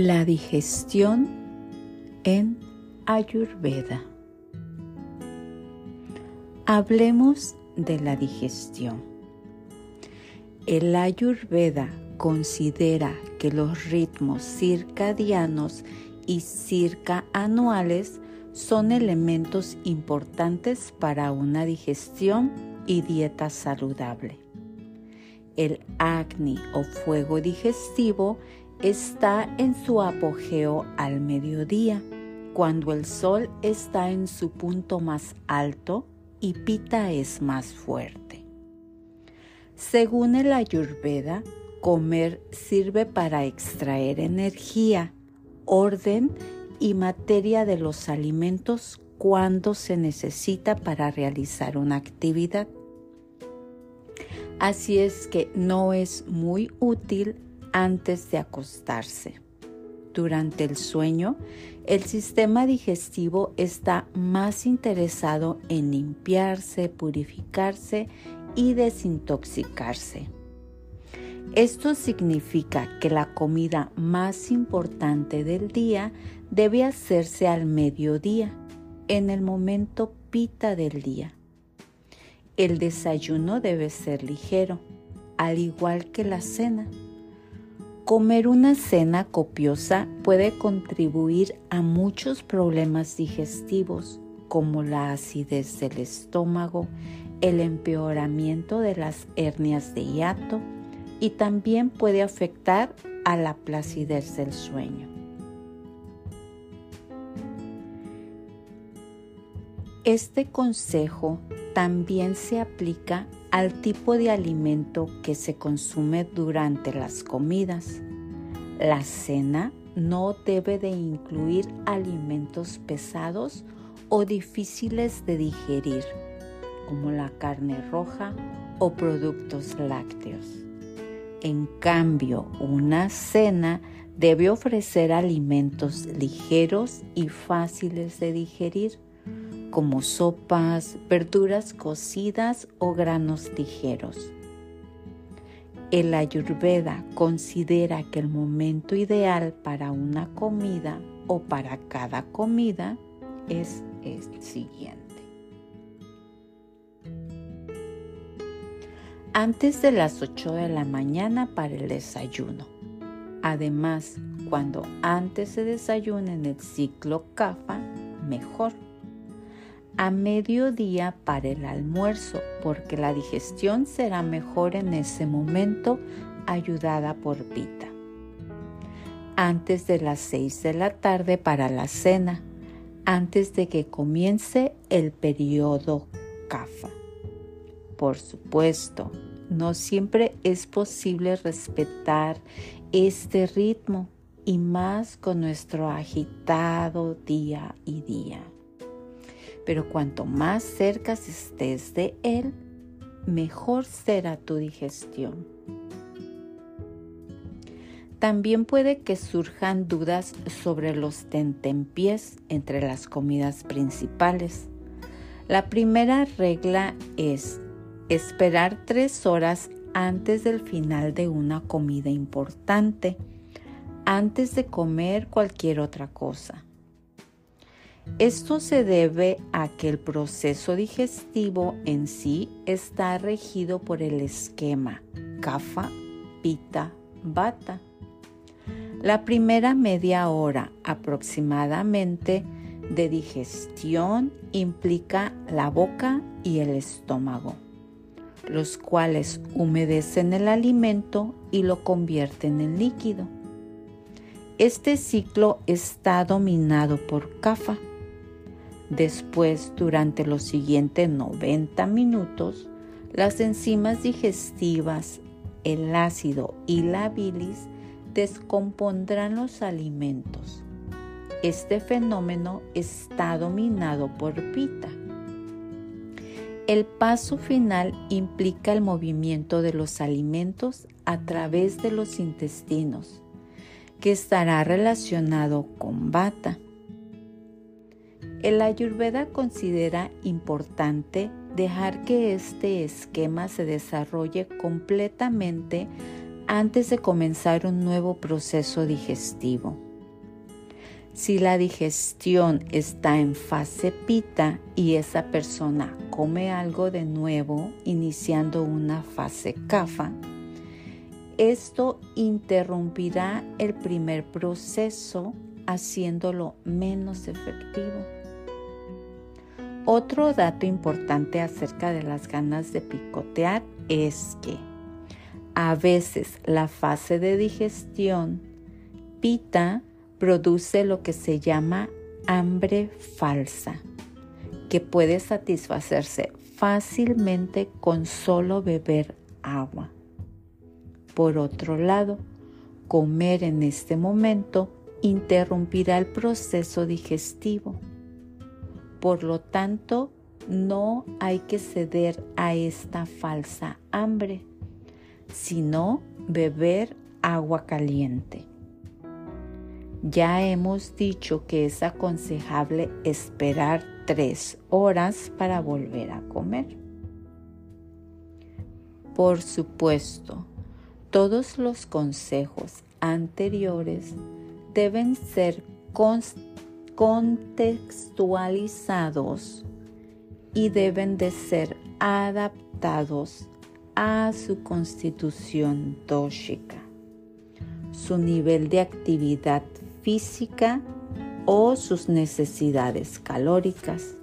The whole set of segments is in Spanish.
La digestión en Ayurveda. Hablemos de la digestión. El Ayurveda considera que los ritmos circadianos y circaanuales son elementos importantes para una digestión y dieta saludable. El acné o fuego digestivo está en su apogeo al mediodía, cuando el sol está en su punto más alto y Pita es más fuerte. Según el Ayurveda, comer sirve para extraer energía, orden y materia de los alimentos cuando se necesita para realizar una actividad. Así es que no es muy útil antes de acostarse. Durante el sueño, el sistema digestivo está más interesado en limpiarse, purificarse y desintoxicarse. Esto significa que la comida más importante del día debe hacerse al mediodía, en el momento pita del día. El desayuno debe ser ligero, al igual que la cena. Comer una cena copiosa puede contribuir a muchos problemas digestivos como la acidez del estómago, el empeoramiento de las hernias de hiato y también puede afectar a la placidez del sueño. Este consejo también se aplica al tipo de alimento que se consume durante las comidas. La cena no debe de incluir alimentos pesados o difíciles de digerir, como la carne roja o productos lácteos. En cambio, una cena debe ofrecer alimentos ligeros y fáciles de digerir como sopas, verduras cocidas o granos ligeros. El ayurveda considera que el momento ideal para una comida o para cada comida es el siguiente. Antes de las 8 de la mañana para el desayuno. Además, cuando antes se desayuna en el ciclo CAFA, mejor a mediodía para el almuerzo, porque la digestión será mejor en ese momento, ayudada por Pita. Antes de las 6 de la tarde para la cena, antes de que comience el periodo CAFA. Por supuesto, no siempre es posible respetar este ritmo y más con nuestro agitado día y día pero cuanto más cerca estés de Él, mejor será tu digestión. También puede que surjan dudas sobre los tentempiés entre las comidas principales. La primera regla es esperar tres horas antes del final de una comida importante, antes de comer cualquier otra cosa. Esto se debe a que el proceso digestivo en sí está regido por el esquema Kapha, Pita, Bata. La primera media hora aproximadamente de digestión implica la boca y el estómago, los cuales humedecen el alimento y lo convierten en líquido. Este ciclo está dominado por Kapha Después, durante los siguientes 90 minutos, las enzimas digestivas, el ácido y la bilis descompondrán los alimentos. Este fenómeno está dominado por pita. El paso final implica el movimiento de los alimentos a través de los intestinos, que estará relacionado con bata. El Ayurveda considera importante dejar que este esquema se desarrolle completamente antes de comenzar un nuevo proceso digestivo. Si la digestión está en fase pita y esa persona come algo de nuevo, iniciando una fase kafa, esto interrumpirá el primer proceso haciéndolo menos efectivo. Otro dato importante acerca de las ganas de picotear es que a veces la fase de digestión pita produce lo que se llama hambre falsa, que puede satisfacerse fácilmente con solo beber agua. Por otro lado, comer en este momento interrumpirá el proceso digestivo. Por lo tanto, no hay que ceder a esta falsa hambre, sino beber agua caliente. Ya hemos dicho que es aconsejable esperar tres horas para volver a comer. Por supuesto, todos los consejos anteriores deben ser contextualizados y deben de ser adaptados a su constitución dóxica, su nivel de actividad física o sus necesidades calóricas.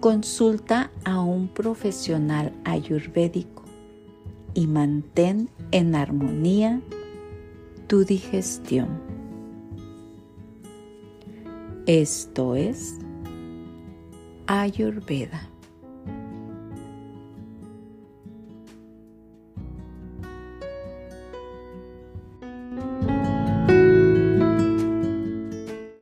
Consulta a un profesional ayurvédico y mantén en armonía tu digestión. Esto es Ayurveda.